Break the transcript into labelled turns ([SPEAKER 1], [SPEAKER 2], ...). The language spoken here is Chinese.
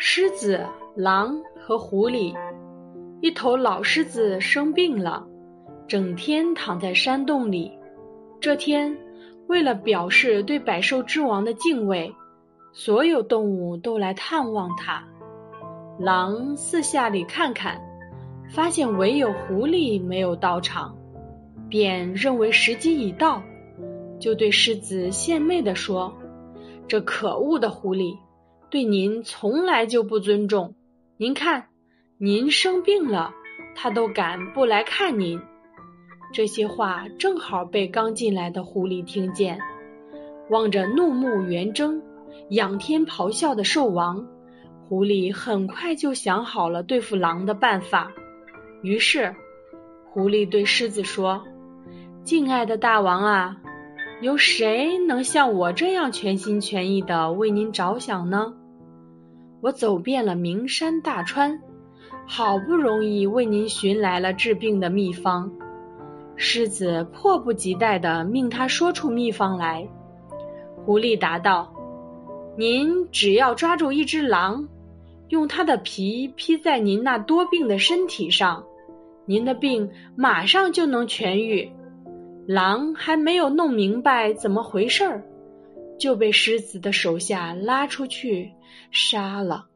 [SPEAKER 1] 狮子、狼和狐狸，一头老狮子生病了，整天躺在山洞里。这天，为了表示对百兽之王的敬畏，所有动物都来探望它。狼四下里看看，发现唯有狐狸没有到场，便认为时机已到，就对狮子献媚地说：“这可恶的狐狸！”对您从来就不尊重。您看，您生病了，他都敢不来看您。这些话正好被刚进来的狐狸听见，望着怒目圆睁、仰天咆哮的兽王，狐狸很快就想好了对付狼的办法。于是，狐狸对狮子说：“敬爱的大王啊！”有谁能像我这样全心全意的为您着想呢？我走遍了名山大川，好不容易为您寻来了治病的秘方。狮子迫不及待的命他说出秘方来。狐狸答道：“您只要抓住一只狼，用它的皮披在您那多病的身体上，您的病马上就能痊愈。”狼还没有弄明白怎么回事儿，就被狮子的手下拉出去杀了。